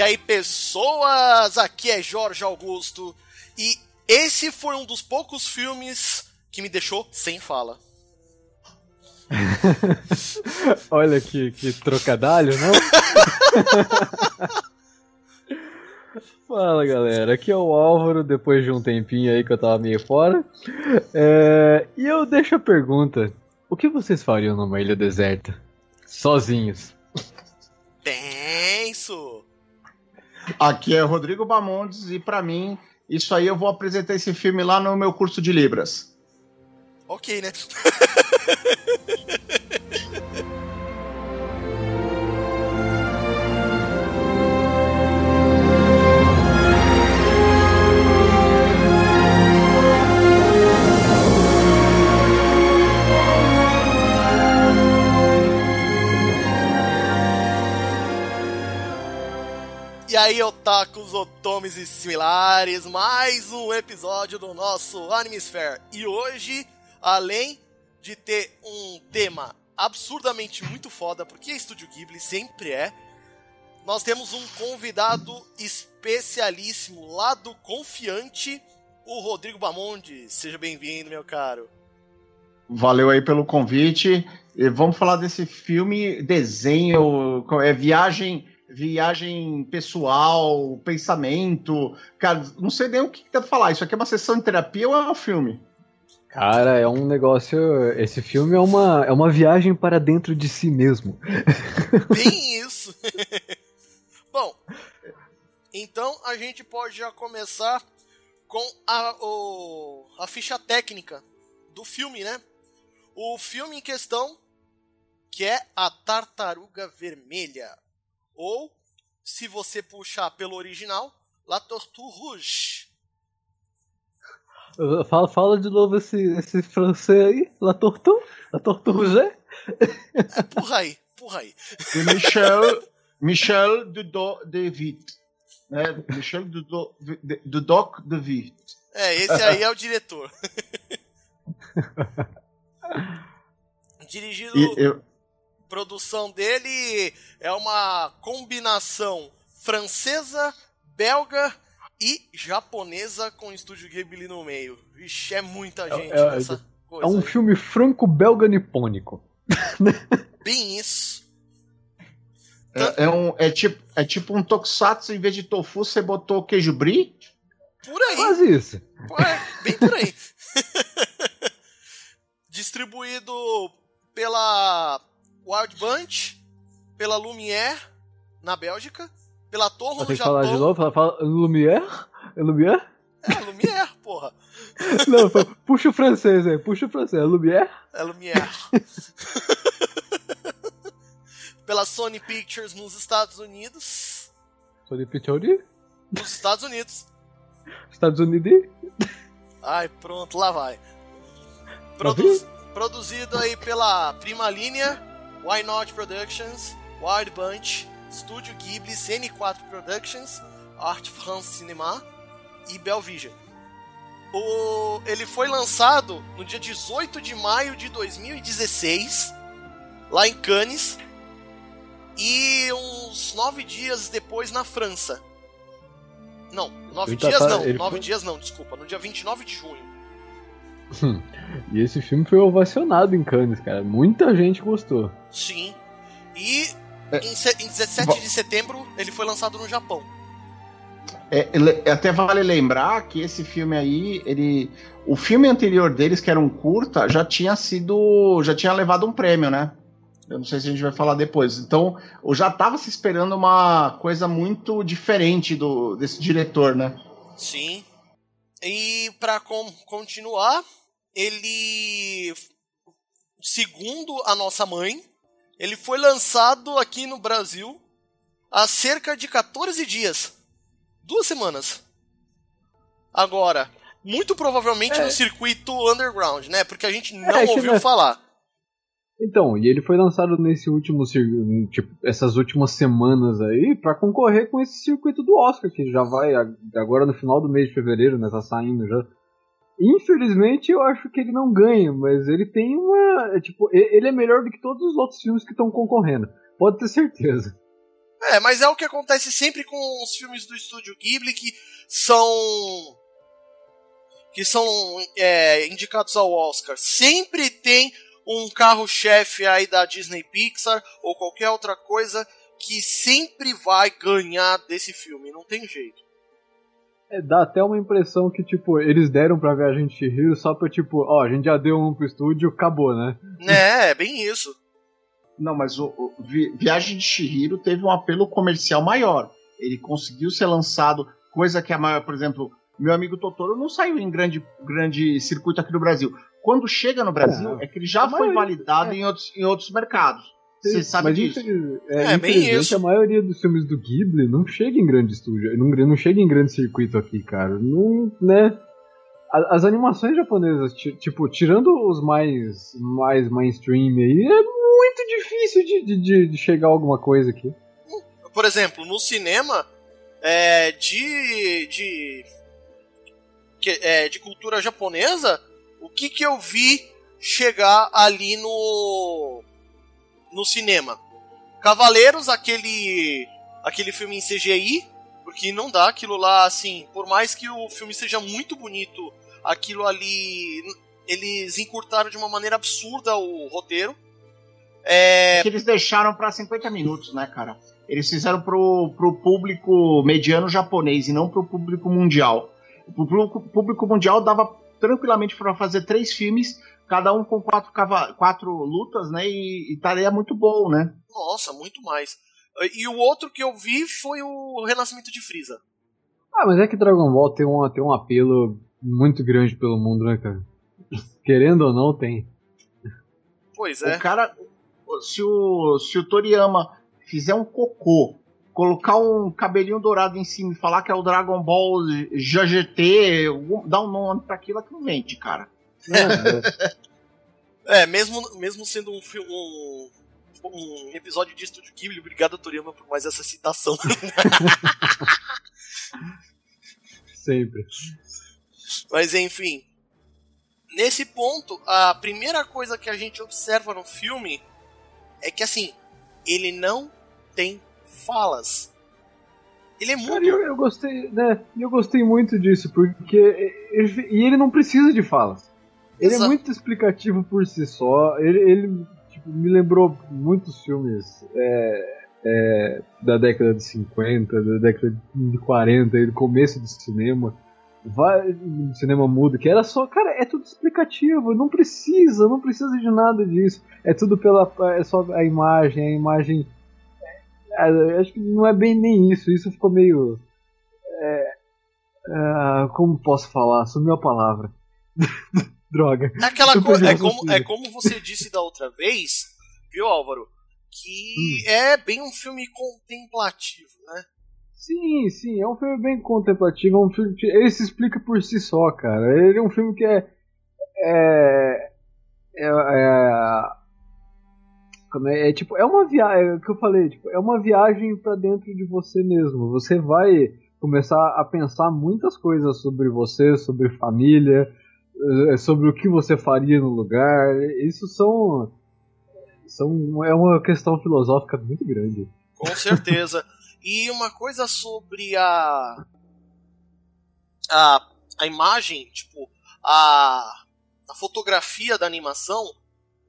E aí, pessoas, aqui é Jorge Augusto e esse foi um dos poucos filmes que me deixou sem fala. Olha que, que trocadalho, não? Fala galera, aqui é o Álvaro, depois de um tempinho aí que eu tava meio fora. É, e eu deixo a pergunta: o que vocês fariam numa ilha deserta? Sozinhos? Tenso! Aqui é Rodrigo Bamondes e para mim, isso aí eu vou apresentar esse filme lá no meu curso de Libras. Ok, né? aí, otakus, otomes e similares, mais um episódio do nosso Animesphere. E hoje, além de ter um tema absurdamente muito foda, porque Estúdio Ghibli sempre é, nós temos um convidado especialíssimo lá do Confiante, o Rodrigo Bamonde. Seja bem-vindo, meu caro. Valeu aí pelo convite. E vamos falar desse filme, desenho, é viagem viagem pessoal, pensamento. Cara, não sei nem o que dá pra falar. Isso aqui é uma sessão de terapia ou é um filme? Cara, é um negócio. Esse filme é uma, é uma viagem para dentro de si mesmo. Bem isso! Bom, então a gente pode já começar com a, o, a ficha técnica do filme, né? O filme em questão, que é A Tartaruga Vermelha. Ou, se você puxar pelo original, La Tortue Rouge. Fala, fala de novo esse, esse francês aí, La Tortue, La Tortue Rouge. É, porra aí, porra aí. De Michel, Michel Dudok de Witt. Né? Michel Dudok de Witt. É, esse aí é o diretor. Dirigido... E eu, produção dele é uma combinação francesa, belga e japonesa com o estúdio Ghibli no meio. Vixe, é muita gente é, nessa é, coisa. É um aí. filme franco-belga-nipônico. Bem isso. é, é, um, é, tipo, é tipo um tokusatsu, em vez de tofu, você botou queijo brie? Por aí. Quase isso. É, bem por aí. Distribuído pela Wild Bunch, pela Lumière, na Bélgica, pela Torre no Japão. falar de novo? Fala, fala Lumière? É Lumière? É, Lumière, porra. Não, puxa o francês aí, puxa o francês. É Lumière? É Lumière. pela Sony Pictures nos Estados Unidos. Sony Pictures? Nos Estados Unidos. Estados Unidos? Ai, pronto, lá vai. Produ- produzido aí pela Prima Linha, Why Not Productions, Wild Bunch, Studio Ghibli, CN4 Productions, Art France Cinema e Belvision. O, ele foi lançado no dia 18 de maio de 2016, lá em Cannes, e uns nove dias depois na França. Não, nove Ele tá- dias tá- não, nove foi- dias não, desculpa, no dia 29 de junho. E esse filme foi ovacionado em Cannes, cara. Muita gente gostou. Sim. E É. em, em 17 Bom. de setembro ele foi lançado no Japão. É, ele- até vale lembrar que esse filme aí, ele. O filme anterior deles, que era um curta, já tinha sido. já tinha levado um prêmio, né? Eu não sei se a gente vai falar depois. Então, eu já tava se esperando uma coisa muito diferente do, desse diretor, né? Sim. E pra com- continuar, ele segundo a nossa mãe, ele foi lançado aqui no Brasil há cerca de 14 dias. Duas semanas. Agora, muito provavelmente É. no circuito underground, né? Porque a gente não É, ouviu não é- falar. Então, e ele foi lançado nesse último tipo, essas últimas semanas aí pra concorrer com esse circuito do Oscar, que já vai agora no final do mês de fevereiro, né? Tá saindo já. Infelizmente, eu acho que ele não ganha, mas ele tem uma. é, Tipo, ele é melhor do que todos os outros filmes que estão concorrendo. Pode ter certeza. É, mas é o que acontece sempre com os filmes do estúdio Ghibli que são que são é, indicados ao Oscar. Sempre tem um carro-chefe aí da Disney Pixar ou qualquer outra coisa que sempre vai ganhar desse filme, não tem jeito. É, dá até uma impressão que, tipo, eles deram pra ver a gente rir só pra, tipo, ó, a gente já deu um pro estúdio, acabou, né? É, é bem isso. Não, mas o, o Viagem de Shihiro teve um apelo comercial maior. Ele conseguiu ser lançado, coisa que a maior, por exemplo, meu amigo Totoro não saiu em grande, grande circuito aqui no Brasil. Quando chega no Brasil, é, é que ele já foi validado é. em, outros, em outros mercados. Você sabe mas disso. É, é bem isso. A maioria dos filmes do Ghibli não chega em grande estúdio, não, não chega em grande circuito aqui, cara. Não, né? As animações japonesas, tipo, tirando os mais, mais mainstream aí, é muito difícil de, de, de chegar a alguma coisa aqui. Por exemplo, no cinema, é, de, de, é, de cultura japonesa, o que, que eu vi chegar ali no, no cinema? Cavaleiros, aquele, aquele filme em CGI, porque não dá aquilo lá, assim, por mais que o filme seja muito bonito, aquilo ali, eles encurtaram de uma maneira absurda o roteiro. É... é que eles deixaram para 50 minutos, né, cara? Eles fizeram pro, pro público mediano japonês e não pro público mundial. O público, público mundial dava tranquilamente para fazer três filmes, cada um com quatro, quatro lutas, né? E, estaria muito bom, né? Nossa, muito mais. E o outro que eu vi foi o Renascimento de Frieza. Ah, mas é que Dragon Ball tem um, tem um apelo muito grande pelo mundo, né, cara? Querendo ou não, tem. Pois é. O cara, se o, se o Toriyama fizer um cocô, colocar um cabelinho dourado em cima e falar que é o Dragon Ball GGT, dá um nome pra aquilo que não vende, cara. É, mesmo, mesmo sendo um filme. Um, um episódio de Estúdio Ghibli, obrigado, Toriyama, por mais essa citação. Sempre. Mas enfim. Nesse ponto, a primeira coisa que a gente observa no filme é que assim, ele não tem falas. Ele é muito. Cara, eu, eu, gostei, né? Eu gostei muito disso, porque. Ele, e ele não precisa de falas. Ele é Exato. é muito explicativo por si só. Ele, ele tipo, me lembrou muitos filmes é, é, da década de 50, da década de 40, do começo do cinema vai cinema mudo, que era só, cara, é tudo explicativo, não precisa, não precisa de nada disso. É tudo pela é só a imagem, a imagem é, acho que não é bem nem isso, isso ficou meio é, é, como posso falar? Sumiu a palavra. Droga. É aquela coisa, é como, é como você disse da outra vez, viu, Álvaro? Que hum. é bem um filme contemplativo, né? Sim, sim, é um filme bem contemplativo, é um filme que ele se explica por si só, cara. Ele é um filme que é. É. É. É, é tipo, é uma viagem, é o que eu falei, tipo, é uma viagem para dentro de você mesmo. Você vai começar a pensar muitas coisas sobre você, sobre família, eh, sobre o que você faria no lugar. Isso são. são é uma questão filosófica muito grande. Com certeza. E uma coisa sobre a. a, a imagem, tipo, a, a fotografia da animação.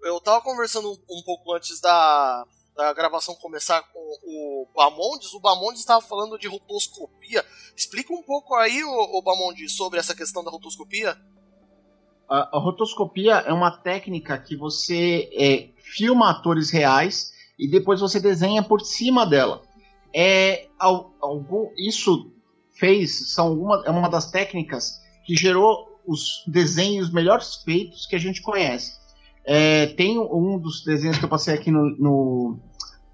Eu tava conversando um, um pouco antes da, da gravação começar com o Bamondes, o Bamondes estava falando de rotoscopia. Explica um pouco aí, o, o Bamondes, sobre essa questão da rotoscopia. A, rotoscopia é uma técnica que você é, filma atores reais e depois você desenha por cima dela é algum, isso fez são uma, é uma das técnicas que gerou os desenhos melhores feitos que a gente conhece. É, tem um dos desenhos que eu passei aqui no, no,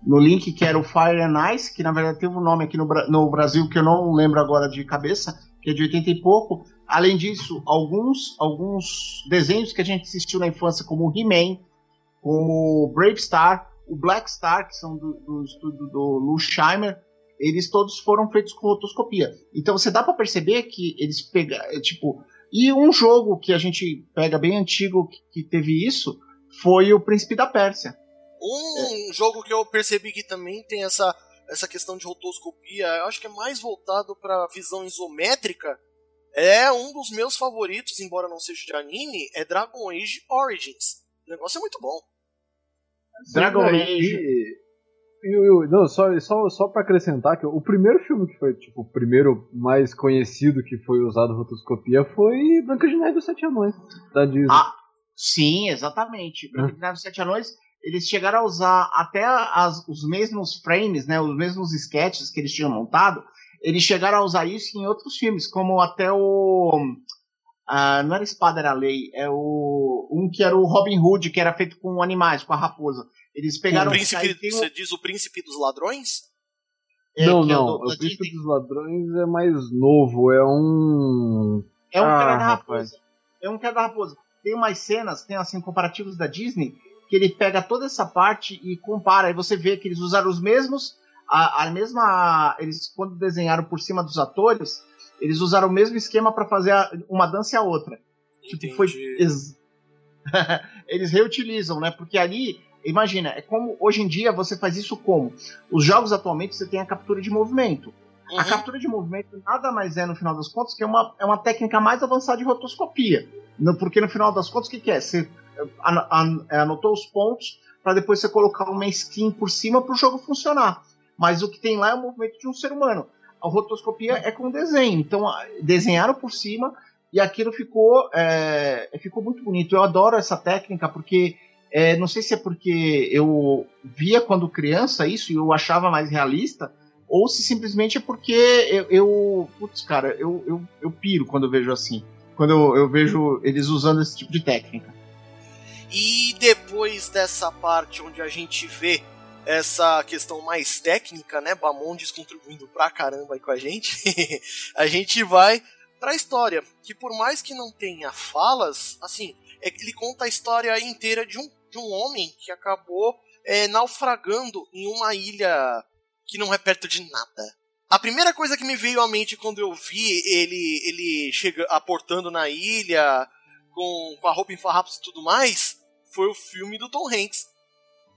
no, link que era o Fire and Ice, que na verdade teve um nome aqui no, no Brasil que eu não lembro agora de cabeça, que é de 80 e pouco. Além disso, alguns, alguns desenhos que a gente assistiu na infância, como He-Man, como Brave Star, o Black Star, que são do, do estúdio do Lou Scheimer, eles todos foram feitos com rotoscopia. Então você dá para perceber que eles pegaram, é, tipo, e um jogo que a gente pega bem antigo que, que teve isso foi o Príncipe da Pérsia. Um é. jogo que eu percebi que também tem essa essa questão de rotoscopia, eu acho que é mais voltado para visão isométrica. É um dos meus favoritos, embora não seja de anime, é Dragon Age Origins. O negócio é muito bom. Dragon Age. Eu, não, só, só, só pra acrescentar que o primeiro filme que foi, tipo, o primeiro mais conhecido que foi usado rotoscopia foi Branca de Neve e os Sete Anões, da Disney. Ah, sim, exatamente. Branca de Neve e os Sete Anões, eles chegaram a usar até as, os mesmos frames, né, os mesmos sketches que eles tinham montado, eles chegaram a usar isso em outros filmes, como até o... Uh, não era Espada, era Lei, é o um que era o Robin Hood, que era feito com animais, com a raposa. Eles pegaram. O príncipe, você diz o príncipe dos ladrões? É, não, não. É o, o príncipe dos ladrões é mais novo. É um. É um ah, cara da raposa. É um cara da raposa. Tem umas cenas, tem assim comparativos da Disney, que ele pega toda essa parte e compara. Aí você vê que eles usaram os mesmos, a, a mesma, eles quando desenharam por cima dos atores, eles usaram o mesmo esquema para fazer a, uma dança e a outra. Tipo, foi ex... eles reutilizam, né? Porque ali, imagina, é como hoje em dia você faz isso como os jogos atualmente você tem a captura de movimento. Uhum. A captura de movimento nada mais é, no final das contas, que é uma, é uma técnica mais avançada de rotoscopia. No, porque no final das contas, o que, que é? Você an, an, anotou os pontos para depois você colocar uma skin por cima para o jogo funcionar. Mas o que tem lá é o movimento de um ser humano a rotoscopia é com desenho. Então, desenharam por cima e aquilo ficou, é, ficou muito bonito. Eu adoro essa técnica porque, é, não sei se é porque eu via quando criança isso e eu achava mais realista, ou se simplesmente é porque eu, eu putz, cara, eu, eu, eu piro quando eu vejo assim. Quando eu, eu vejo eles usando esse tipo de técnica. E depois dessa parte onde a gente vê essa questão mais técnica, né? Bamondes contribuindo pra caramba aí com a gente. a gente vai pra história, que por mais que não tenha falas, assim, é ele conta a história inteira de um, de um homem que acabou é, naufragando em uma ilha que não é perto de nada. A primeira coisa que me veio à mente quando eu vi ele ele chega aportando na ilha com, com a roupa em farrapos e tudo mais foi o filme do Tom Hanks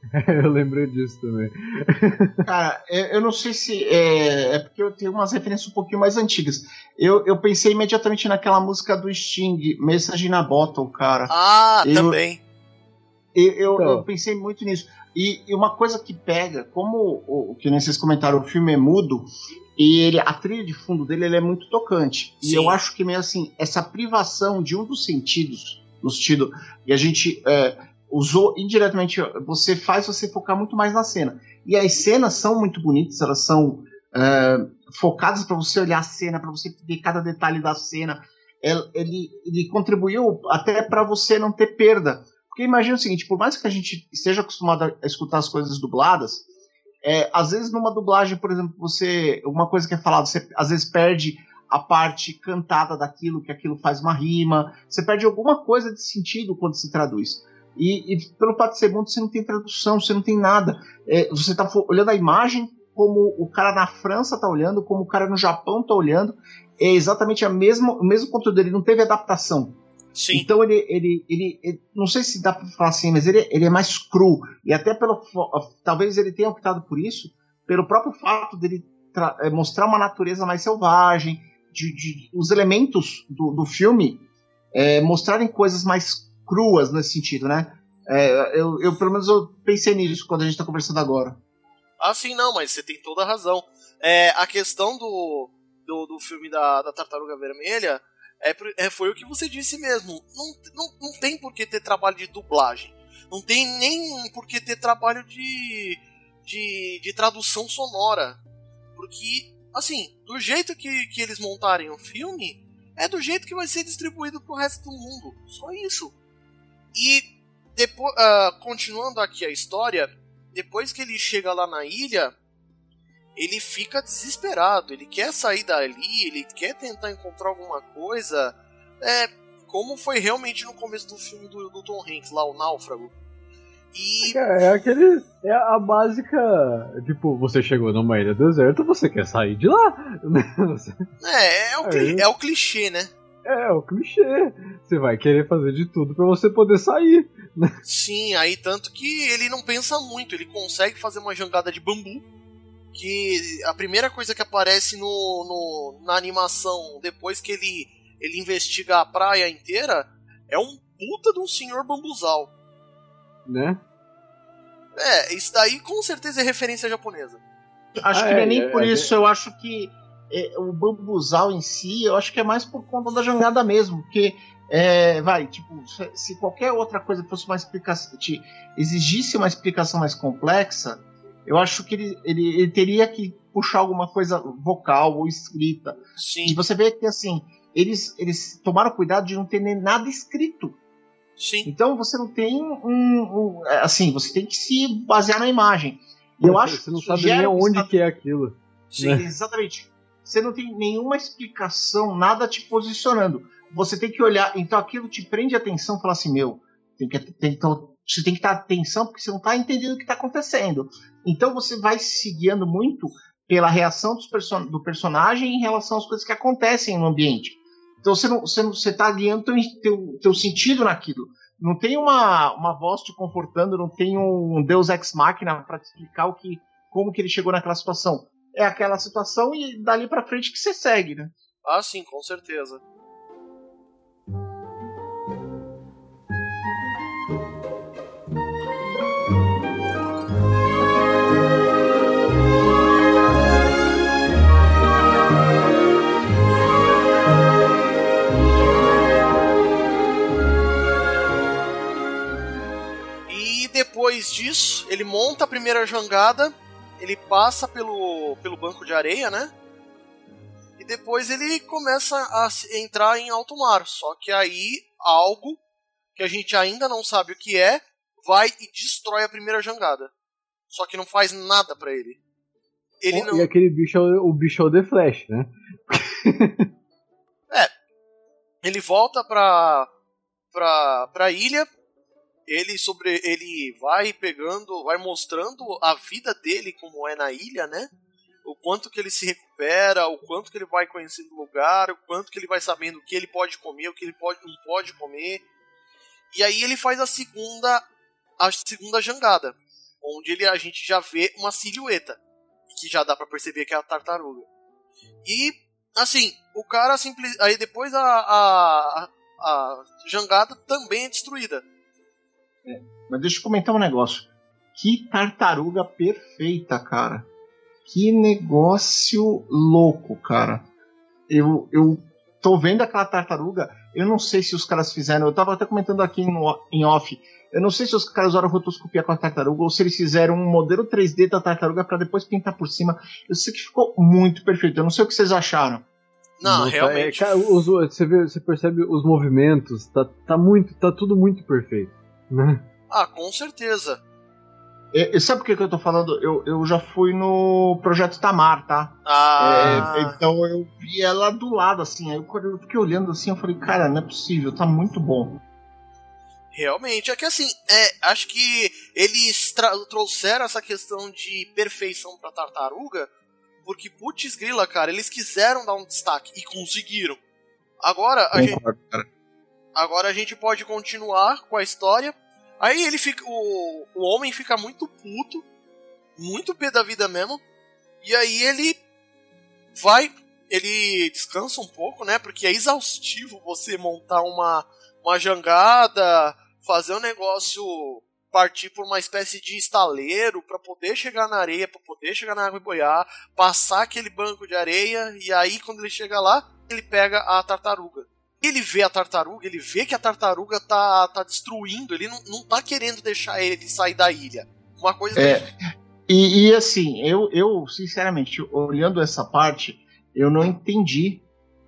eu lembrei disso também. Cara, eu não sei se. É, é, porque eu tenho umas referências um pouquinho mais antigas. Eu, eu pensei imediatamente naquela música do Sting, Message na Bottle, cara. Ah, eu, também. Eu, eu, então. eu, pensei muito nisso. E, e, uma coisa que pega, como o, que nem vocês comentaram, o filme é mudo, e ele, a trilha de fundo dele é muito tocante. Sim. E eu acho que meio assim, essa privação de um dos sentidos, no sentido, e a gente. É, usou indiretamente, você faz você focar muito mais na cena. E as cenas são muito bonitas, elas são uh, focadas para você olhar a cena, para você ver cada detalhe da cena. Ele, ele contribuiu até para você não ter perda. Porque imagina o seguinte, por mais que a gente esteja acostumado a escutar as coisas dubladas, é, às vezes numa dublagem, por exemplo, você uma coisa que é falada, você às vezes perde a parte cantada daquilo, que aquilo faz uma rima, você perde alguma coisa de sentido quando se traduz. E, e pelo fato de ser mundo, você não tem tradução, você não tem nada. É, você está olhando a imagem como o cara na França está olhando, como o cara no Japão está olhando. É exatamente a mesma, o mesmo conteúdo, ele não teve adaptação. Sim. Então ele, ele, ele, ele, não sei se dá para falar assim, mas ele, ele é mais cru. E até pelo. Talvez ele tenha optado por isso, pelo próprio fato dele é, mostrar uma natureza mais selvagem, de, de os elementos do, do filme é, mostrarem coisas mais cruas nesse sentido, né? É, eu, eu, pelo menos, eu pensei nisso quando a gente tá conversando agora. Ah, sim, não, mas você tem toda a razão. É, a questão do, do, do filme da, da Tartaruga Vermelha é, é, foi o que você disse mesmo. Não, não, não tem por que ter trabalho de dublagem. Não tem nem por que ter trabalho de, de, de tradução sonora. Porque, assim, do jeito que, que eles montarem o filme, é do jeito que vai ser distribuído pro resto do mundo. Só isso. E depois, uh, continuando aqui a história, depois que ele chega lá na ilha, ele fica desesperado. Ele quer sair dali, ele quer tentar encontrar alguma coisa. É como foi realmente no começo do filme do, do Tom Hanks, lá, o Náufrago. E... É, é aquele. É a básica. Tipo, você chegou numa ilha deserta, você quer sair de lá. é, é o, é o clichê, né? É, o clichê. Você vai querer fazer de tudo para você poder sair. Sim, aí tanto que ele não pensa muito, ele consegue fazer uma jangada de bambu que a primeira coisa que aparece no, no, na animação, depois que ele, ele investiga a praia inteira, é um puta de um senhor bambuzal. Né? É, isso daí com certeza é referência japonesa. Acho ah, que não é, é nem é, por é, isso, eu acho que é, o bambuzal em si, eu acho que é mais por conta da jangada mesmo, porque é, vai, tipo, se qualquer outra coisa fosse uma explicação, te exigisse uma explicação mais complexa, eu acho que ele, ele, ele, teria que puxar alguma coisa vocal ou escrita. Sim. E você vê que assim, eles, eles tomaram cuidado de não ter nem nada escrito. Sim. Então você não tem um, um, assim, você tem que se basear na imagem. E eu acho você não sabe nem onde que é aquilo. Sim, né? exatamente. Você não tem nenhuma explicação, nada te posicionando. Você tem que olhar, então aquilo te prende atenção, falar assim, meu, tem que, tem, então, você tem que estar atenção porque você não está entendendo o que está acontecendo. Então você vai se guiando muito pela reação person do personagem em relação às coisas que acontecem no ambiente. Então você não, você você está guiando teu, teu, teu sentido naquilo. Não tem uma, uma voz te confortando, não tem um Deus ex machina para te explicar o que, como que ele chegou naquela situação. É aquela situação e dali para frente que você segue, né? Ah, sim, com certeza. depois disso, ele monta a primeira jangada, ele passa pelo, pelo banco de areia, né? E depois ele começa a entrar em alto mar. Só que aí algo que a gente ainda não sabe o que é vai e destrói a primeira jangada. Só que não faz nada para ele. Ele não... E aquele bicho é o, bicho é The Flash, né? é. Ele volta pra, pra, pra ilha, ele sobre ele vai pegando, vai mostrando a vida dele como é na ilha, né? O quanto que ele se recupera, o quanto que ele vai conhecendo o lugar, o quanto que ele vai sabendo o que ele pode comer, o que ele pode não pode comer. E aí ele faz a segunda a segunda jangada, onde ele a gente já vê uma silhueta, que já dá para perceber que é a tartaruga. E assim, o cara simples aí depois a, a, a jangada também é destruída é, mas deixa eu comentar um negócio. Que tartaruga perfeita, cara. Que negócio louco, cara. Eu, eu tô vendo aquela tartaruga. Eu não sei se os caras fizeram. Eu tava até comentando aqui no, em off. Eu não sei se os caras usaram rotoscopia com a tartaruga ou se eles fizeram um modelo 3D da tartaruga para depois pintar por cima. Eu sei que ficou muito perfeito. Eu não sei o que vocês acharam. Não, Nossa, realmente. É, cara, os, você, vê, você percebe os movimentos. Tá, tá muito, tá tudo muito perfeito. Né? Ah, com certeza. E, e sabe por que, que eu tô falando? Eu, eu já fui no projeto Tamar, tá? Ah. É, então eu vi ela do lado, assim. Aí quando eu fiquei olhando assim, eu falei, cara, não é possível, tá muito bom. Realmente, é que assim, é, acho que eles trouxeram essa questão de perfeição pra tartaruga, porque putz grila, cara, eles quiseram dar um destaque e conseguiram. Agora a gente Agora a gente pode continuar com a história. Aí ele fica. O, o homem fica muito puto. Muito pé da vida mesmo. E aí ele vai. Ele descansa um pouco, né? Porque é exaustivo você montar uma, uma jangada, fazer um negócio partir por uma espécie de estaleiro para poder chegar na areia, para poder chegar na água e boiar, passar aquele banco de areia e aí quando ele chega lá, ele pega a tartaruga ele vê a tartaruga, ele vê que a tartaruga tá, tá destruindo, ele não, não tá querendo deixar ele sair da ilha. Uma coisa é, que... e, e, assim, eu, eu, sinceramente, olhando essa parte, eu não entendi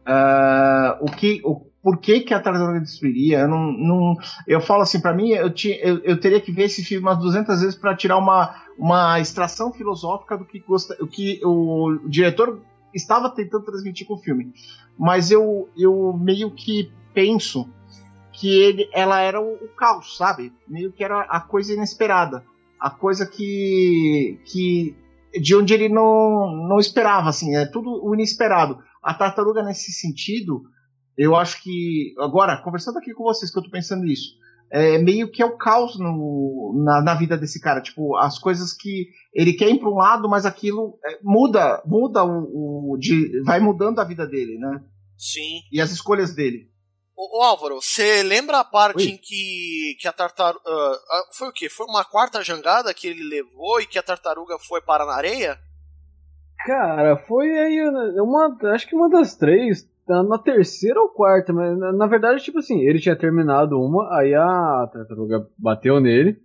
uh, o que. O, por que, que a tartaruga destruiria? Eu não, não eu falo assim, para mim, eu, tinha, eu, eu, teria que ver esse filme umas 200 vezes para tirar uma, uma extração filosófica do que, gosta, o que o diretor estava tentando transmitir com o filme. Mas eu, eu meio que penso que ele, ela era o, o caos, sabe? Meio que era a coisa inesperada. A coisa que. que de onde ele não, não esperava, assim, é tudo o inesperado. A tartaruga, nesse sentido, eu acho que. Agora, conversando aqui com vocês, que eu tô pensando nisso. É, meio que é o caos no, na, na, vida desse cara. Tipo, as coisas que ele quer ir para um lado, mas aquilo é, muda, muda o, o, de, vai mudando a vida dele, né? Sim. E as escolhas dele. Ô, ô Álvaro, você lembra a parte Oi? em que, que a tartaruga. Uh, foi o quê? Foi uma quarta jangada que ele levou e que a tartaruga foi parar na areia? Cara, foi aí uma. Acho que uma das três. Tá na terceira ou quarta, mas na, na, verdade, tipo assim, ele tinha terminado uma, aí a tartaruga bateu nele,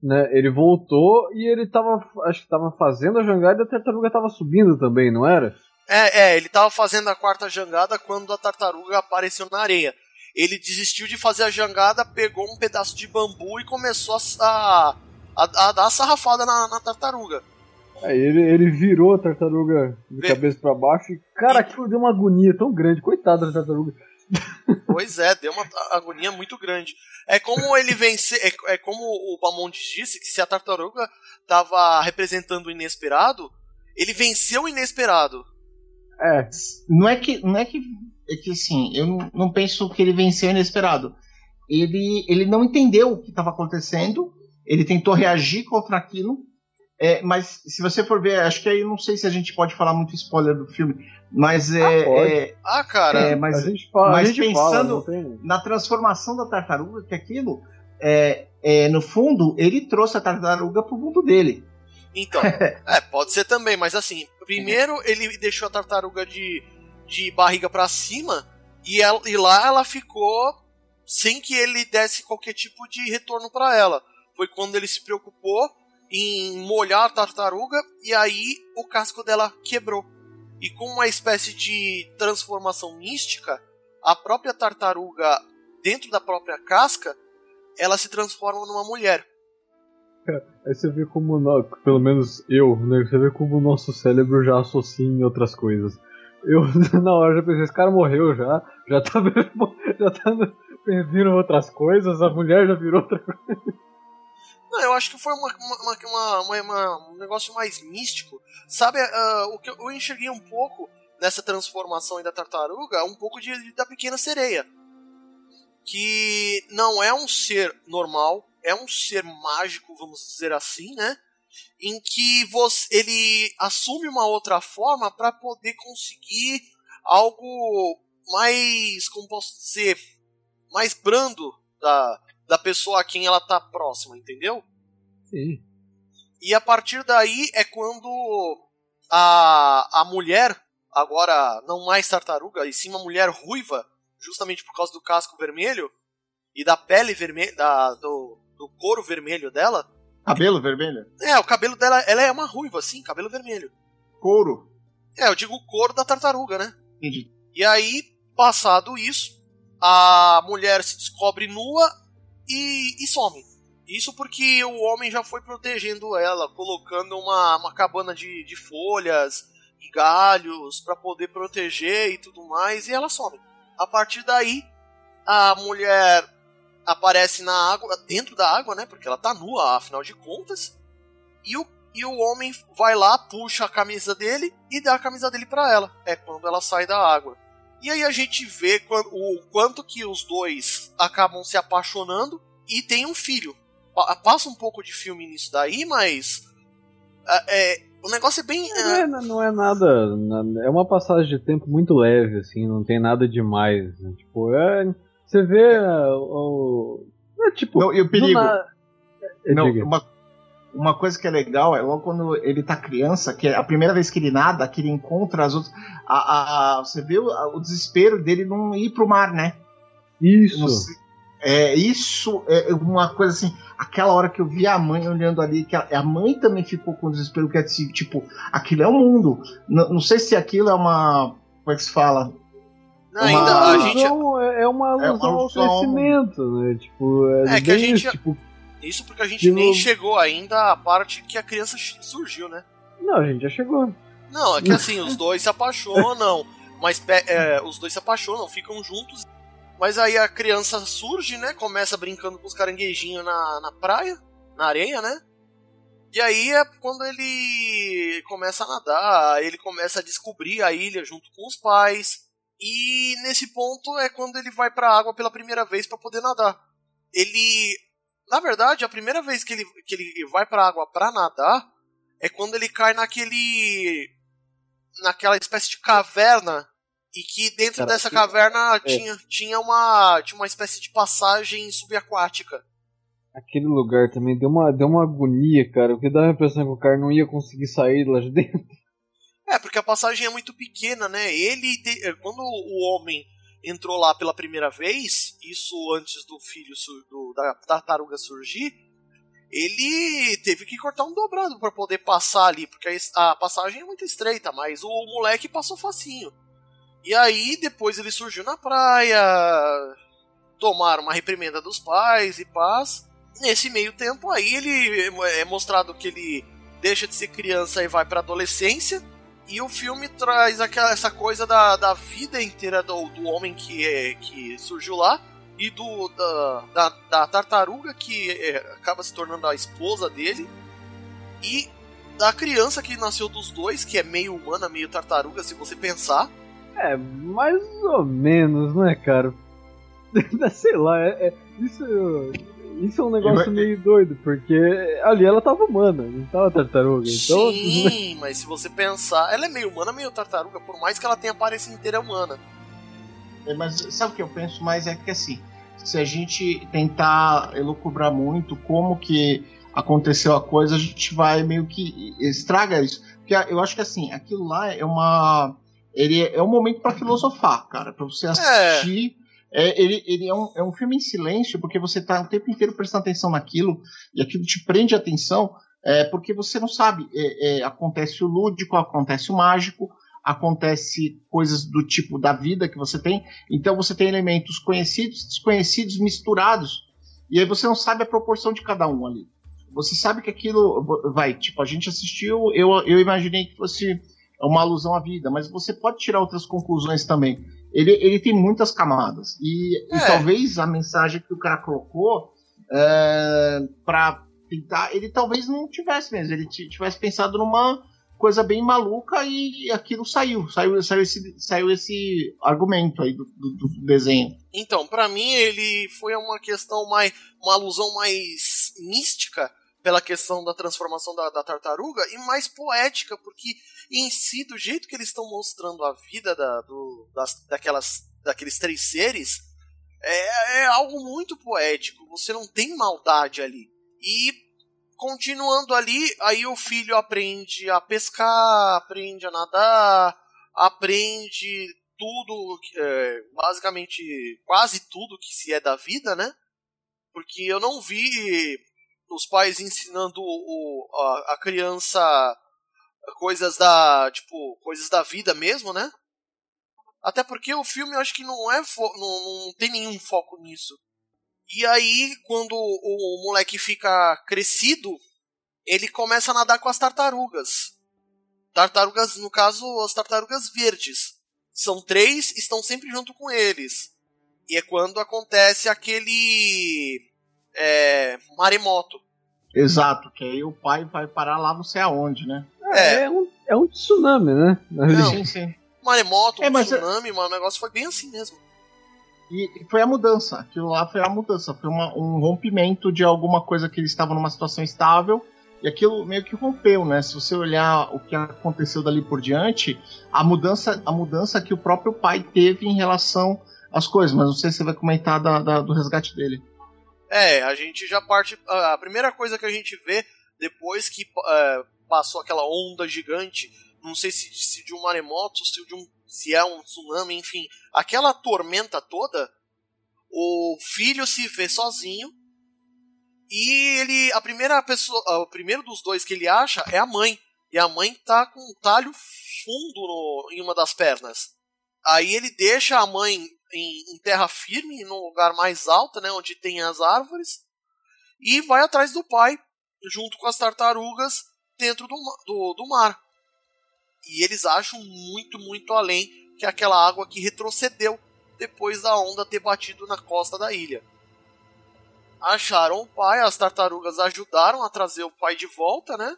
né? Ele voltou e ele tava. Acho que tava fazendo a jangada e a tartaruga tava subindo também, não era? É, é, ele tava fazendo a quarta jangada quando a tartaruga apareceu na areia. Ele desistiu de fazer a jangada, pegou um pedaço de bambu e começou a, a, a dar a sarrafada na, na tartaruga. Aí ele, ele virou a tartaruga de cabeça para baixo e, cara, aquilo deu uma agonia tão grande. Coitada da tartaruga. Pois é, deu uma agonia muito grande. É como ele vencer. É, é como o Bamondes disse que se a tartaruga tava representando o inesperado, ele venceu o inesperado. É. Não é que. Não é que. É que assim, eu não, não penso que ele venceu o inesperado. Ele, ele não entendeu o que estava acontecendo. Ele tentou reagir contra aquilo é, mas se você for ver, acho que aí não sei se a gente pode falar muito spoiler do filme, mas é. Ah, é, ah cara. É, mas, a gente fala, mas a gente pensando fala, na transformação da tartaruga, que aquilo, é, é, no fundo, ele trouxe a tartaruga pro mundo dele. Então, é, pode ser também, mas assim, primeiro ele deixou a tartaruga de, de barriga para cima e, ela, e lá ela ficou sem que ele desse qualquer tipo de retorno para ela. Foi quando ele se preocupou em molhar a tartaruga e aí o casco dela quebrou. E com uma espécie de transformação mística, a própria tartaruga, dentro da própria casca, ela se transforma numa mulher. Aí você vê como, pelo menos eu, né? Você vê como o nosso cérebro já associa em outras coisas. Eu, na hora, já pensei, esse cara morreu já, já tá, já tá vindo outras coisas, a mulher já virou outra coisa. Não, eu acho que foi uma, uma, uma, uma um negócio mais místico. Sabe, uh, o que eu enxerguei um pouco nessa transformação da tartaruga, um pouco de, da pequena sereia. Que não é um ser normal, é um ser mágico, vamos dizer assim, né? Em que você, ele assume uma outra forma para poder conseguir algo mais, como posso dizer, mais brando da, da pessoa a quem ela tá próxima, entendeu? Sim. E a partir daí é quando a, a mulher, agora não mais tartaruga, e sim uma mulher ruiva, justamente por causa do casco vermelho e da pele vermelha, da, do, do couro vermelho dela. Cabelo vermelho? É, o cabelo dela, ela é uma ruiva, sim, cabelo vermelho. Couro? É, eu digo o couro da tartaruga, né? Entendi. E aí, passado isso, a mulher se descobre nua e, e some. Isso porque o homem já foi protegendo ela, colocando uma, uma cabana de, de folhas e galhos para poder proteger e tudo mais, e ela some. A partir daí, a mulher aparece na água, dentro da água, né? Porque ela tá nua, afinal de contas. E o, e o homem vai lá, puxa a camisa dele e dá a camisa dele para ela. É quando ela sai da água. E aí a gente vê o quanto que os dois acabam se apaixonando e tem um filho. Passa um pouco de filme nisso daí, mas. É, é, o negócio é bem. É, não é nada. É uma passagem de tempo muito leve, assim, não tem nada demais. Né? Tipo, é. Você vê o. É, tipo. Não, e o perigo. Na... É, não, uma, uma coisa que é legal é logo quando ele tá criança, que é a primeira vez que ele nada, que ele encontra as outras. A, a, você vê o, o desespero dele não ir pro mar, né? Isso. É, isso é uma coisa assim. Aquela hora que eu vi a mãe olhando ali, que a, a mãe também ficou com desespero, que é assim, tipo, aquilo é o um mundo. N não sei se aquilo é uma. Como é que se fala? Não, uma, ainda a gente. É uma alusão ao crescimento, né? Tipo, é, é que a gente. Isso, tipo, isso porque a gente nem chegou ainda à parte que a criança surgiu, né? Não, a gente já chegou. Não, é que assim, os dois se apaixonam, mas é, os dois se apaixonam, ficam juntos mas aí a criança surge, né? Começa brincando com os caranguejinhos na, na praia, na areia, né? E aí é quando ele começa a nadar, ele começa a descobrir a ilha junto com os pais. E nesse ponto é quando ele vai para a água pela primeira vez para poder nadar. ele. Na verdade, a primeira vez que ele, que ele vai pra água pra nadar é quando ele cai naquele. naquela espécie de caverna. E que dentro Cara, dessa que... caverna é. tinha, tinha, uma, tinha uma espécie de passagem subaquática. Aquele lugar também deu uma, deu uma agonia, cara. Porque dá a impressão que o cara não ia conseguir sair lá de dentro. É, porque a passagem é muito pequena, né? Ele, quando o homem entrou lá pela primeira vez, isso antes do filho do, da tartaruga surgir, ele teve que cortar um dobrado para poder passar ali, porque a, a, passagem é muito estreita, mas o moleque passou facinho. E aí depois ele surgiu na praia, tomaram uma reprimenda dos pais e paz. Nesse meio tempo aí ele é mostrado que ele deixa de ser criança e vai para adolescência e o filme traz aquela, essa coisa da, da vida inteira do, do homem que, é, que surgiu lá e do da, da, da tartaruga que é, acaba se tornando a esposa dele e da criança que nasceu dos dois, que é meio humana, meio tartaruga, se você pensar. É, mais ou menos, né, cara? Sei lá, é, é isso isso é um negócio meio doido, porque ali ela tava humana, não tava tartaruga. Então... Sim, mas se você pensar, ela é meio humana, meio tartaruga, por mais que ela tenha aparência inteira humana. É, mas sabe o que eu penso mais? É que assim, se a gente tentar elucubrar muito como que aconteceu a coisa, a gente vai meio que estraga isso. Porque eu acho que assim, aquilo lá é uma. Ele é um momento para filosofar, cara, para você é. assistir. É é, ele, ele é, um, é um filme em silêncio, porque você está o tempo inteiro prestando atenção naquilo, e aquilo te prende a atenção, é, porque você não sabe. É, é, acontece o lúdico, acontece o mágico, acontece coisas do tipo da vida que você tem. Então você tem elementos conhecidos, desconhecidos, misturados, e aí você não sabe a proporção de cada um ali. Você sabe que aquilo vai, tipo, a gente assistiu, eu, eu imaginei que fosse uma alusão à vida, mas você pode tirar outras conclusões também ele, ele tem muitas camadas. E, é. e talvez a mensagem que o cara colocou é, para tentar. Ele talvez não tivesse mesmo. Ele tivesse pensado numa coisa bem maluca e aquilo saiu. Saiu, saiu, esse, saiu esse argumento aí do, do, do desenho. Então, para mim, ele foi uma questão mais. uma alusão mais mística pela questão da transformação da, da, tartaruga e mais poética, porque em si, do jeito que eles estão mostrando a vida da, do, das, daquelas, daqueles três seres, é, é, algo muito poético. Você não tem maldade ali. E continuando ali, aí o filho aprende a pescar, aprende a nadar, aprende tudo, é, basicamente quase tudo que se é da vida, né? Porque eu não vi os pais ensinando o, a, a criança coisas da tipo coisas da vida mesmo, né? Até porque o filme eu acho que não é não, não tem nenhum foco nisso. E aí quando o, o moleque fica crescido, ele começa a nadar com as tartarugas. Tartarugas, no caso, as tartarugas verdes. São três, estão sempre junto com eles. E é quando acontece aquele é, maremoto. Exato, que aí o pai vai parar lá não sei aonde, né? É, é um, é um tsunami, né? Não, sim, sim. Maremoto, um é, é- tsunami, mas o negócio foi bem assim mesmo. E foi a mudança. Aquilo lá foi a mudança. Foi uma, um rompimento de alguma coisa que eles estavam numa situação estável. E aquilo meio que rompeu, né? Se você olhar o que aconteceu dali por diante, a mudança, a mudança que o próprio pai teve em relação às coisas. Mas não sei se você vai comentar da, da, do resgate dele. É, a gente já parte. A primeira coisa que a gente vê depois que é, passou aquela onda gigante, não sei se, se de um maremoto, se, de um, se é um tsunami, enfim, aquela tormenta toda, o filho se vê sozinho e ele a primeira pessoa, o primeiro dos dois que ele acha é a mãe e a mãe tá com um talho fundo no, em uma das pernas. Aí ele deixa a mãe em, em terra firme, num lugar mais alto, né, onde tem as árvores, e vai atrás do pai, junto com as tartarugas, dentro do, do, do mar. E eles acham muito, muito além que aquela água que retrocedeu depois da onda ter batido na costa da ilha. Acharam o pai, as tartarugas ajudaram a trazer o pai de volta, né?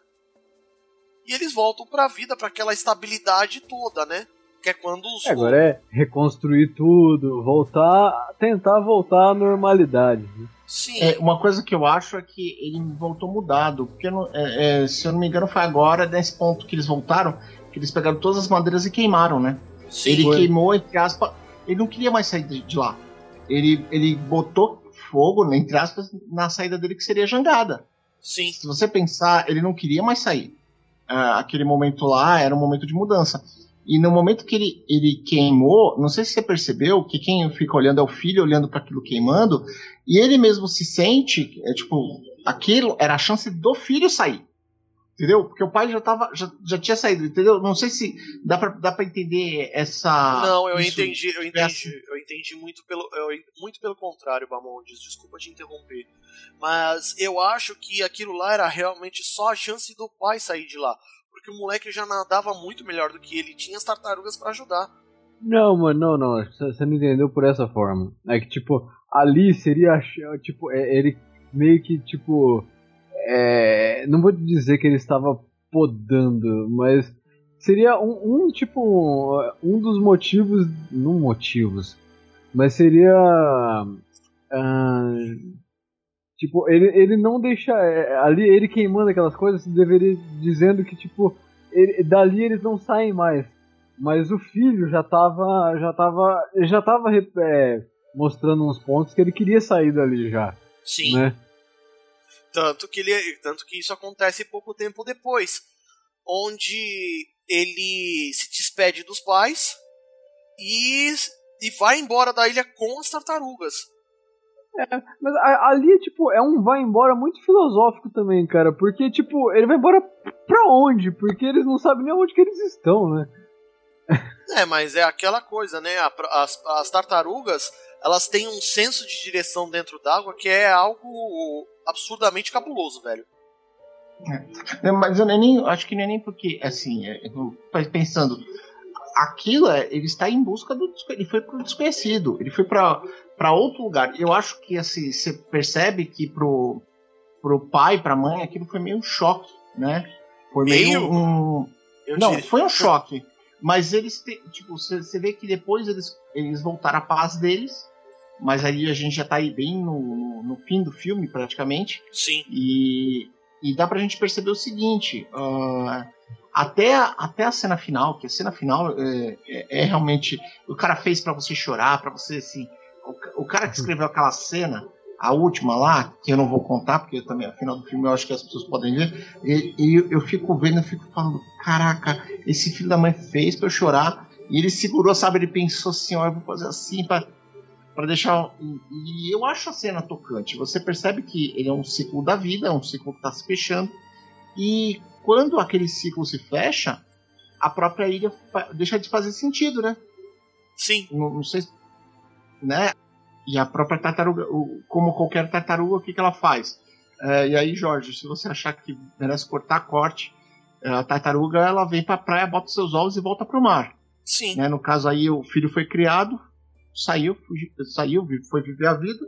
E eles voltam para a vida, para aquela estabilidade toda, né? Que é quando os. É, agora é reconstruir tudo, voltar. tentar voltar à normalidade. Né? Sim. É, uma coisa que eu acho é que ele voltou mudado. Porque, é, é, se eu não me engano, foi agora, nesse ponto que eles voltaram, que eles pegaram todas as madeiras e queimaram, né? Sim, ele foi. queimou, entre aspas. Ele não queria mais sair de, de lá. Ele, ele botou fogo, entre aspas, na saída dele, que seria jangada. Sim. Se você pensar, ele não queria mais sair. Uh, aquele momento lá era um momento de mudança. E no momento que ele, ele queimou, não sei se você percebeu que quem fica olhando é o filho olhando para aquilo queimando, e ele mesmo se sente, é, tipo, aquilo era a chance do filho sair. Entendeu? Porque o pai já, tava, já, já tinha saído, entendeu? Não sei se dá pra, dá pra entender essa. Não, eu entendi, eu entendi, eu entendi muito pelo, eu, muito pelo contrário, Bamondes, desculpa te interromper. Mas eu acho que aquilo lá era realmente só a chance do pai sair de lá. Porque o moleque já nadava muito melhor do que ele, tinha as tartarugas para ajudar. Não, mano, não, não. Você não entendeu por essa forma. É que, tipo, ali seria, tipo, é, ele meio que, tipo é, não vou dizer que ele estava podando, mas seria um, um tipo um dos motivos, não motivos, mas seria uh, tipo ele, ele não deixa é, ali ele queimando aquelas coisas deveria dizendo que tipo ele, dali eles não saem mais, mas o filho já estava já tava já tava é, mostrando uns pontos que ele queria sair dali já, sim, né? Tanto que, ele, tanto que isso acontece pouco tempo depois, onde ele se despede dos pais e, e vai embora da ilha com as tartarugas. É, mas ali, tipo, é um vai embora muito filosófico também, cara. Porque, tipo, ele vai embora pra onde? Porque eles não sabem nem onde que eles estão, né? É, mas é aquela coisa, né? As, as tartarugas, elas têm um senso de direção dentro d'água que é algo absurdamente cabuloso, velho. É. Mas eu nem acho que nem, nem porque, assim, é, pensando, aquilo é, ele está em busca do ele foi pro desconhecido, ele foi para outro lugar. Eu acho que assim, você percebe que pro pro pai, pra mãe, aquilo foi meio um choque, né? Foi meio, meio um eu Não, diria. foi um choque. Mas eles, te, tipo, você vê que depois eles, eles voltaram à paz deles mas aí a gente já tá aí bem no, no, no fim do filme, praticamente. Sim. E, e dá pra gente perceber o seguinte: uh, até, a, até a cena final, que a cena final é, é, é realmente. O cara fez para você chorar, para você assim. O, o, cara que escreveu aquela cena, a última lá, que eu não vou contar, porque também, a final do filme eu acho que as pessoas podem ver, e, e eu fico vendo, eu fico falando: caraca, esse filho da mãe fez pra eu chorar. E ele segurou, sabe? Ele pensou assim: ó, eu vou fazer assim para para deixar. E eu acho a cena tocante. Você percebe que ele é um ciclo da vida, é um ciclo que está se fechando. E quando aquele ciclo se fecha, a própria ilha deixa de fazer sentido, né? Sim. Não, não sei. Né? E a própria tartaruga, como qualquer tartaruga, o que, que ela faz? É, e aí, Jorge, se você achar que merece cortar, corte. É, a tartaruga ela vem para a praia, bota seus ovos e volta para o mar. Sim. Né? No caso aí, o filho foi criado, saiu, fugiu, saiu, foi viver a vida.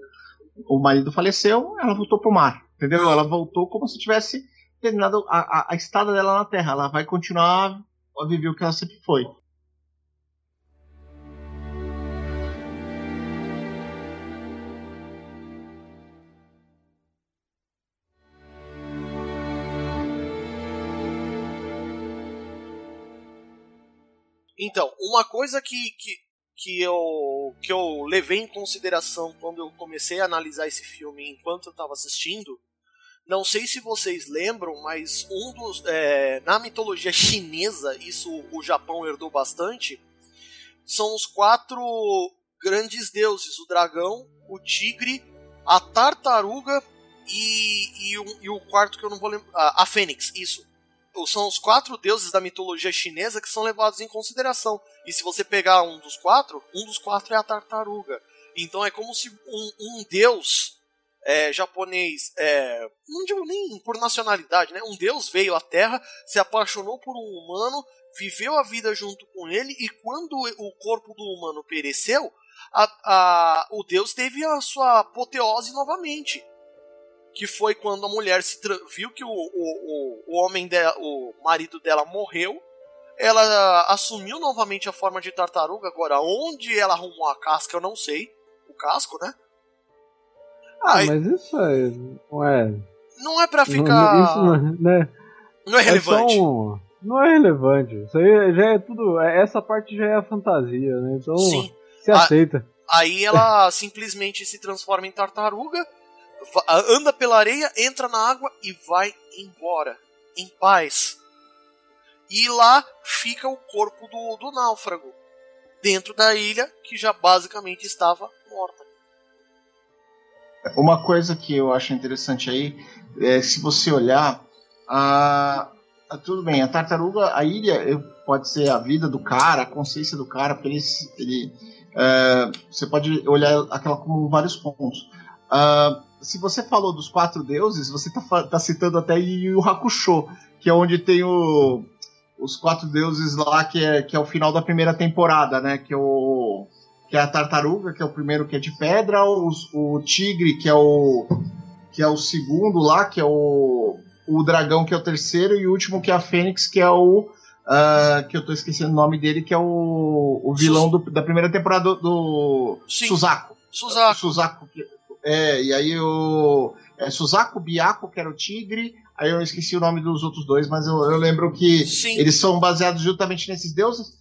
O marido faleceu, ela voltou pro mar, entendeu? Ela voltou como se tivesse terminado a, a, a estada dela na Terra. Ela vai continuar a viver o que ela sempre foi. Então, uma coisa que, que que eu, que eu levei em consideração quando eu comecei a analisar esse filme enquanto eu estava assistindo. Não sei se vocês lembram, mas um dos. É, na mitologia chinesa, isso o Japão herdou bastante. São os quatro grandes deuses: o dragão, o tigre, a tartaruga e, e, o, e o quarto que eu não vou lembrar. A, a fênix, isso são os quatro deuses da mitologia chinesa que são levados em consideração. E se você pegar um dos quatro, um dos quatro é a tartaruga. Então é como se um, um deus é, japonês, é, não digo nem por nacionalidade, né? Um deus veio à Terra, se apaixonou por um humano, viveu a vida junto com ele, e quando o corpo do humano pereceu, a, a, o deus teve a sua apoteose novamente que foi quando a mulher se viu que o, o, o, homem dela, o marido dela morreu, ela assumiu novamente a forma de tartaruga. Agora, onde ela arrumou a casca, eu não sei. O casco, né? Ah, Aí, mas isso é. Não é. Não é pra ficar. Não, isso não, é, né? não é relevante. É um... Não é relevante. Isso aí já é tudo. É, essa parte já é a fantasia, né? Então. Sim. Se aceita. Aí ela simplesmente se transforma em tartaruga, anda pela areia, entra na água e vai embora. Em paz. E lá fica o corpo do, do náufrago. Dentro da ilha, que já basicamente estava morta. Uma coisa que eu acho interessante aí, é se você olhar, a, a tudo bem, a tartaruga, a ilha pode ser a vida do cara, a consciência do cara, porque ele, ele é, você pode olhar aquela como vários pontos. Uh, se você falou dos quatro deuses, você está tá citando até Yu Hakusho, que é onde tem o, os quatro deuses lá, que é, que é o final da primeira temporada, né? Que é, o, que é a tartaruga, que é o primeiro que é de pedra, o, o tigre, que é o, que é o segundo lá, que é o, o dragão, que é o terceiro, e o último, que é a fênix, que é o Uh, que eu tô esquecendo o nome dele, que é o, o vilão do, da primeira temporada do, do Suzaku. Suzaku. Suzaku. É, e aí o. É, Suzaku, Biako, que era o tigre. Aí eu esqueci o nome dos outros dois, mas eu, eu lembro que Sim. eles são baseados justamente nesses deuses.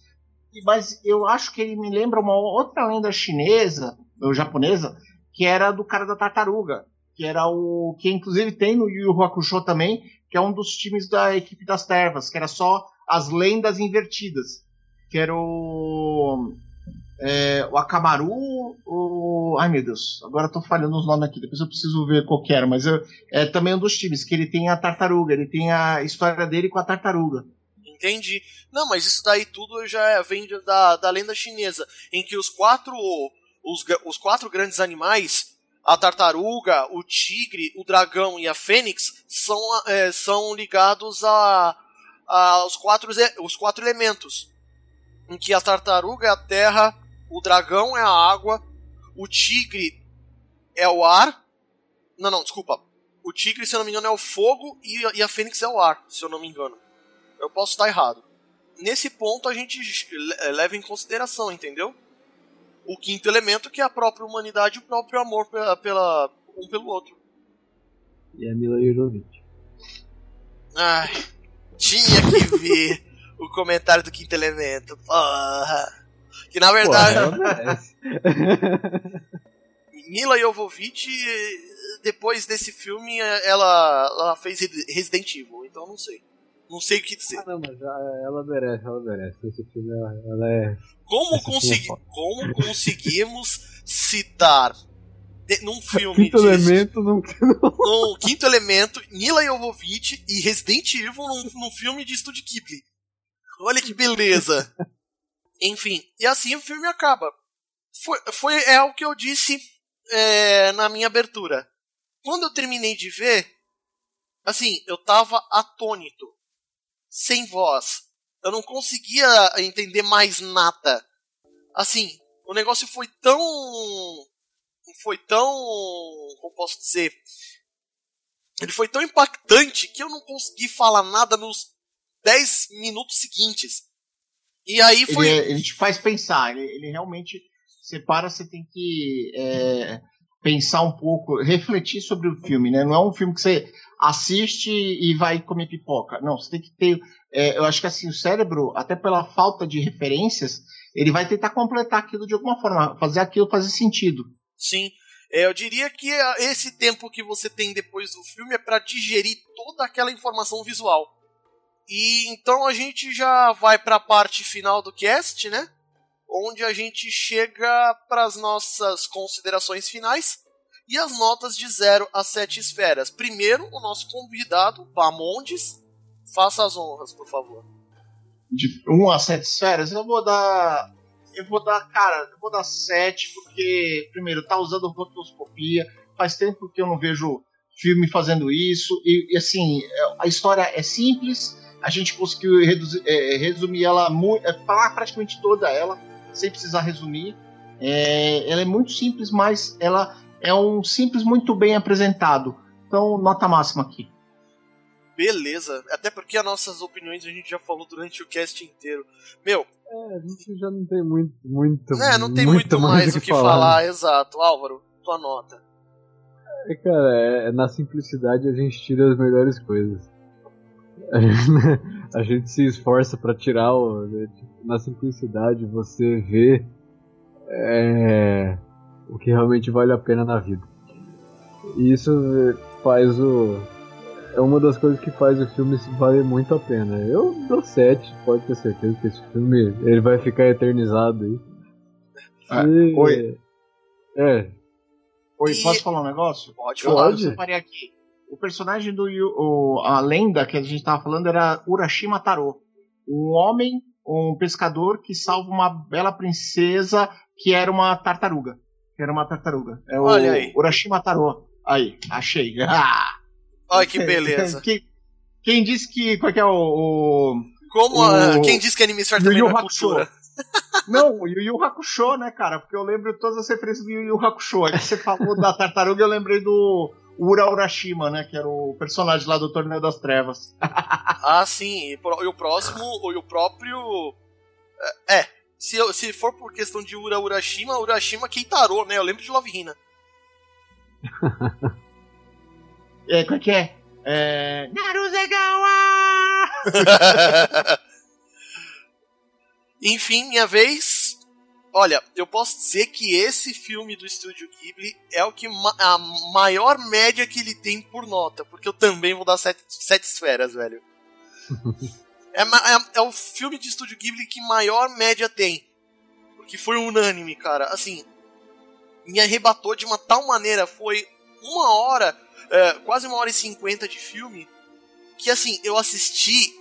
Mas eu acho que ele me lembra uma outra lenda chinesa, ou japonesa, que era do cara da tartaruga. Que era o. Que inclusive tem no Yu Yu Hakusho também, que é um dos times da equipe das Tervas, que era só as lendas invertidas. Que era o. É, o Akamaru, o. Ai meu Deus, agora eu tô falhando os nomes aqui, depois eu preciso ver qual era, mas eu, é também um dos times, que ele tem a tartaruga, ele tem a história dele com a tartaruga. Entendi. Não, mas isso daí tudo já vem da, da lenda chinesa, em que os quatro. Os, os quatro grandes animais a tartaruga, o tigre, o dragão e a fênix são, é, são ligados a, ah, os, quatro, os quatro elementos. Em que a tartaruga é a terra, o dragão é a água, o tigre é o ar. Não, não, desculpa. O tigre, se eu não me engano, é o fogo e, a fênix é o ar, se eu não me engano. Eu posso estar errado. Nesse ponto a gente leva em consideração, entendeu? O quinto elemento que é a própria humanidade e o próprio amor pela, pela um pelo outro. E a Mila Jovovich. Ai, tinha que ver o comentário do Quinto Elemento. Porra. Que na verdade. Mila Jovovich, depois desse filme, ela, ela fez Resident Evil, então não sei. Não sei o que dizer. Ah, não, mas ela merece, ela merece. Esse filme, ela é. Como, consegui, é como conseguimos citar num filme quinto de, elemento não... no quinto elemento Mila Jovovich e Resident Evil num, num filme de estúdio Ghibli olha que beleza enfim e assim o filme acaba foi, foi é o que eu disse é, na minha abertura quando eu terminei de ver assim eu tava atônito sem voz eu não conseguia entender mais nada assim o negócio foi tão foi tão. Como posso dizer? Ele foi tão impactante que eu não consegui falar nada nos 10 minutos seguintes. E aí foi. Ele, ele te faz pensar, ele, ele realmente separa, você tem que é, pensar um pouco, refletir sobre o filme, né? Não é um filme que você assiste e vai comer pipoca. Não, você tem que ter. É, eu acho que assim, o cérebro, até pela falta de referências, ele vai tentar completar aquilo de alguma forma, fazer aquilo fazer sentido. Sim. É, eu diria que esse tempo que você tem depois do filme é para digerir toda aquela informação visual. E então a gente já vai para a parte final do cast, né? Onde a gente chega para as nossas considerações finais e as notas de 0 a 7 esferas. Primeiro, o nosso convidado, Bamondes, faça as honras, por favor. De 1 a 7 esferas, eu vou dar eu vou dar, cara, eu vou dar 7, porque, primeiro, tá usando rotoscopia, faz tempo que eu não vejo filme fazendo isso, e, e assim, é, a história é simples, a gente conseguiu reduzir, é, resumir ela, muito, é, falar praticamente toda ela, sem precisar resumir. É, ela é muito simples, mas ela é um simples muito bem apresentado. Então, nota máxima aqui. Beleza. Até porque as nossas opiniões a gente já falou durante o cast inteiro. Meu. É, a gente já não tem muito. muito é, não tem muito, muito mais o que, falar, falar né? exato. Álvaro, tua nota. É, cara, é, é, na simplicidade a gente tira as melhores coisas. A gente, a gente se esforça para tirar o. Né, tipo, na simplicidade você vê é, o que realmente vale a pena na vida. E isso faz o. É uma das coisas que faz o filme valer muito a pena. Eu dou 7, pode ter certeza que esse filme ele vai ficar eternizado aí. Ah, e... Oi. É. Oi, e... posso falar um negócio? Pode falar. Eu separei aqui. O personagem do. O, a lenda que a gente estava falando era Urashima Taro. Um homem, um pescador que salva uma bela princesa que era uma tartaruga. Que era uma tartaruga. É o Olha aí. Urashima Taro. Aí, achei. Ah! Olha que beleza. Quem, quem disse que. Qual é que é o. o Como. O, quem disse que anime certo também na cultura? Não, o Yu Yu Hakusho, né, cara? Porque eu lembro todas as referências do Yu Yu Hakusho. Aí você falou da tartaruga, eu lembrei do Ura Urashima, né? Que era o personagem lá do Torneio das Trevas. ah, sim. E o próximo, e o próprio. É, é, se, se for por questão de Ura Urashima, Urashima Keitaro, né? Eu lembro de Love Hina. é, qual é que é? É. Naruzegawa! Enfim, minha vez. Olha, eu posso dizer que esse filme do estúdio Ghibli é o que ma a maior média que ele tem por nota, porque eu também vou dar sete, sete esferas, velho. é, é, é, o filme de estúdio Ghibli que maior média tem. Porque foi unânime, cara. Assim, me arrebatou de uma tal maneira. Foi uma hora, é, quase uma hora e cinquenta de filme, que assim, eu assisti.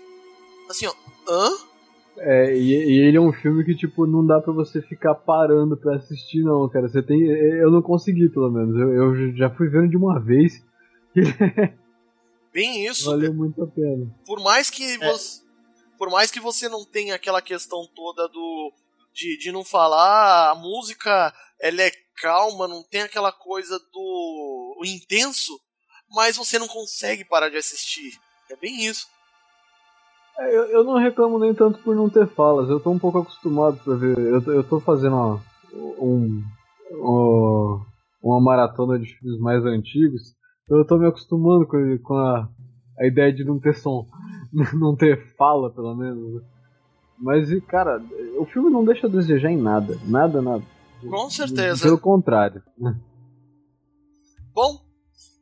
Assim, ó, hã? É, e, e, ele é um filme que, tipo, não dá pra você ficar parando pra assistir, não, cara. Você tem. Eu não consegui, pelo menos. Eu, eu já fui vendo de uma vez. Bem isso. Valeu muito a pena. Por mais que é. você. Por mais que você não tenha aquela questão toda do. De, de não falar, a música ela é calma, não tem aquela coisa do intenso, mas você não consegue parar de assistir. É bem isso. É, eu, eu não reclamo nem tanto por não ter falas, eu tô um pouco acostumado pra ver. Eu, eu tô fazendo uma, um, uma, uma maratona de filmes mais antigos, então eu tô me acostumando com, com a, a ideia de não ter som, não ter fala, pelo menos. Mas, cara, o filme não deixa a desejar em nada, nada, nada. Com certeza. Pelo contrário. Bom,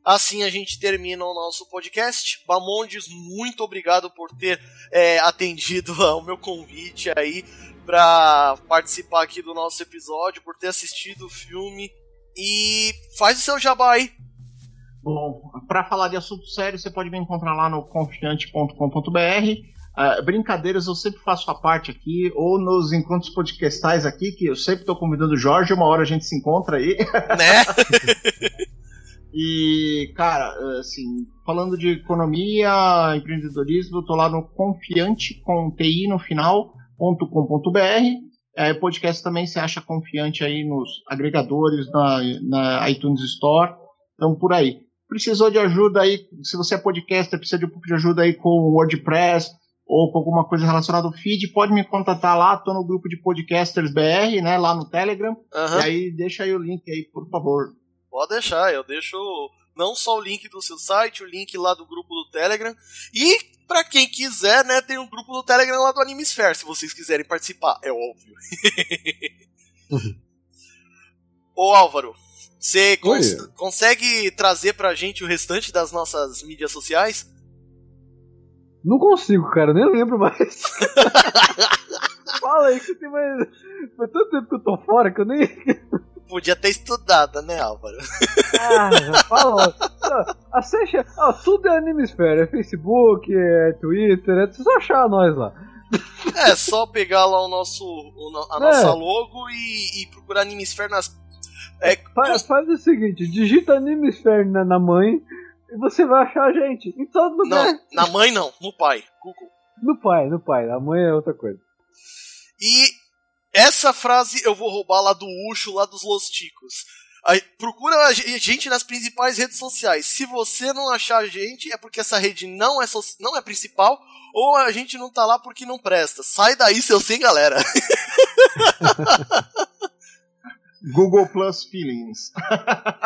Assim a gente termina o nosso podcast. Bamondes, muito obrigado por ter é, atendido ao meu convite aí para participar aqui do nosso episódio, por ter assistido o filme e faz o seu jabá aí. Bom, para falar de assunto sério, você pode me encontrar lá no confiante.com.br. Uh, ah, brincadeiras eu sempre faço a parte aqui, ou nos encontros podcastais aqui, que eu sempre estou convidando o Jorge, uma hora a gente se encontra aí. Né? E, cara, assim, falando de economia, empreendedorismo, eu tô lá no confiante com TI no final.com.br. É, podcast também se acha confiante aí nos agregadores, na, na iTunes Store. Então, por aí. Precisou de ajuda aí, se você é podcaster, precisa de um pouco de ajuda aí com o WordPress ou com alguma coisa relacionada ao feed, pode me contatar lá, tô no grupo de podcasters BR, né, lá no Telegram. Uhum. E aí deixa aí o link aí, por favor. Pode deixar, eu deixo não só o link do seu site, o link lá do grupo do Telegram. E, para quem quiser, né, tem um grupo do Telegram lá do Animesphere, se vocês quiserem participar, é óbvio. Ô Álvaro, você cons consegue trazer pra gente o restante das nossas mídias sociais? Não consigo, cara, nem lembro mais. Fala aí que tem mais. Foi tanto tempo que eu tô fora que eu nem podia ter estudado, né, Álvaro? Ah, já falou. Acesse, ó, tudo é Animesphere, é Facebook, é Twitter, é só achar nós lá. É, só pegar lá o nosso, a nossa é. logo e, e procurar Animesphere nas. É, faz, faz, o seguinte, digita Animesphere na, na mãe e você vai achar a gente em todo lugar. Não, na mãe não, no pai, Google. No pai, no pai, a mãe é outra coisa. E essa frase eu vou roubar lá do Ucho, lá dos Los Ticos. Aí, procura a gente nas principais redes sociais. Se você não achar a gente, é porque essa rede não é, so não é principal, ou a gente não tá lá porque não presta. Sai daí, seu sem galera. Google Plus Feelings.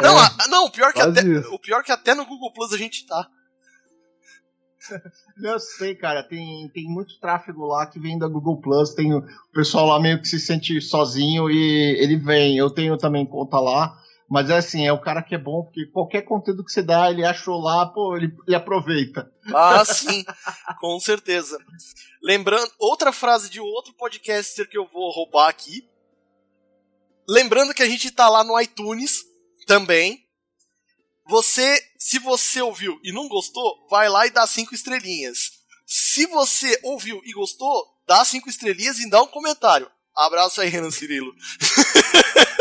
Não, a, não, o pior que até, o pior que até no Google Plus a gente tá. Eu sei, cara, tem, tem muito tráfego lá que vem da Google Plus, tem o pessoal lá meio que se sente sozinho e ele vem. Eu tenho também conta lá, mas é assim, é o cara que é bom, porque qualquer conteúdo que você dá, ele achou lá, pô, ele, ele aproveita. Ah, sim, com certeza. Lembrando, outra frase de outro podcaster que eu vou roubar aqui. Lembrando que a gente tá lá no iTunes também. Você, se você ouviu e não gostou, vai lá e dá cinco estrelinhas. Se você ouviu e gostou, dá cinco estrelinhas e dá um comentário. Abraço aí, Renan Cirilo.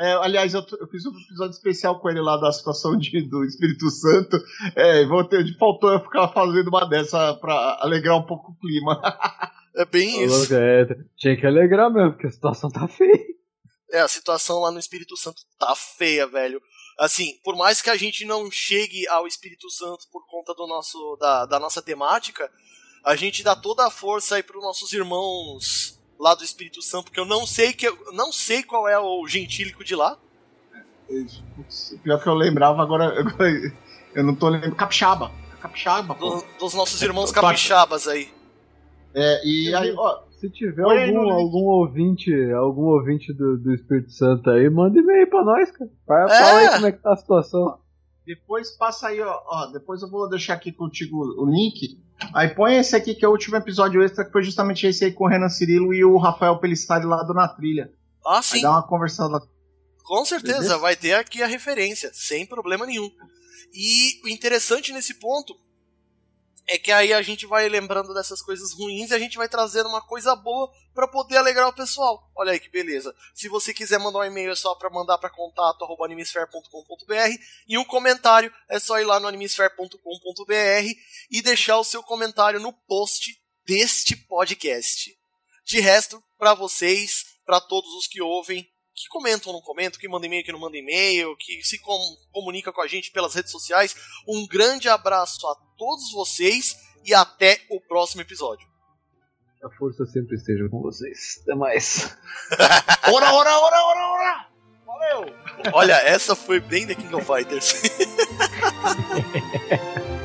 É, aliás, eu, eu, fiz um episódio especial com ele lá da situação de, do Espírito Santo. É, vou ter, faltou eu ficar fazendo uma dessa pra alegrar um pouco o clima. É bem isso. É, tinha que alegrar mesmo, porque a situação tá feia. É, a situação lá no Espírito Santo tá feia, velho. Assim, por mais que a gente não chegue ao Espírito Santo por conta do nosso da, da nossa temática, a gente dá toda a força aí pros nossos irmãos lá do Espírito Santo, porque eu não sei que eu não sei qual é o gentílico de lá. Pior que eu lembrava agora, eu não tô lembrando. Capixaba. Capixaba, do, dos nossos irmãos capixabas aí. É, e aí, ó, se tiver algum, algum ouvinte, algum ouvinte do, do Espírito Santo aí, manda e-mail pra nós, cara. Fala, é. fala aí como é que tá a situação. Depois passa aí, ó, ó, Depois eu vou deixar aqui contigo o link. Aí põe esse aqui que é o último episódio extra, que foi justamente esse aí com o Renan Cirilo e o Rafael Pelissari lá do Na Trilha. Ah, sim. Aí dá uma conversada. Com certeza, Beleza? vai ter aqui a referência, sem problema nenhum. E o interessante nesse ponto é que aí a gente vai lembrando dessas coisas ruins e a gente vai trazendo uma coisa boa para poder alegrar o pessoal. Olha aí que beleza. Se você quiser mandar um e-mail é só para mandar para contato@animesphere.com.br e um comentário é só ir lá no animesphere.com.br e deixar o seu comentário no post deste podcast. De resto, para vocês, para todos os que ouvem, que comentam ou não comentam, que mandam e-mail, que não mandam e-mail, que se com, comunica com a gente pelas redes sociais. Um grande abraço a todos vocês e até o próximo episódio. A força sempre esteja com vocês. Até mais. ora, ora, ora, ora, ora! Valeu! Olha, essa foi bem The King of Fighters.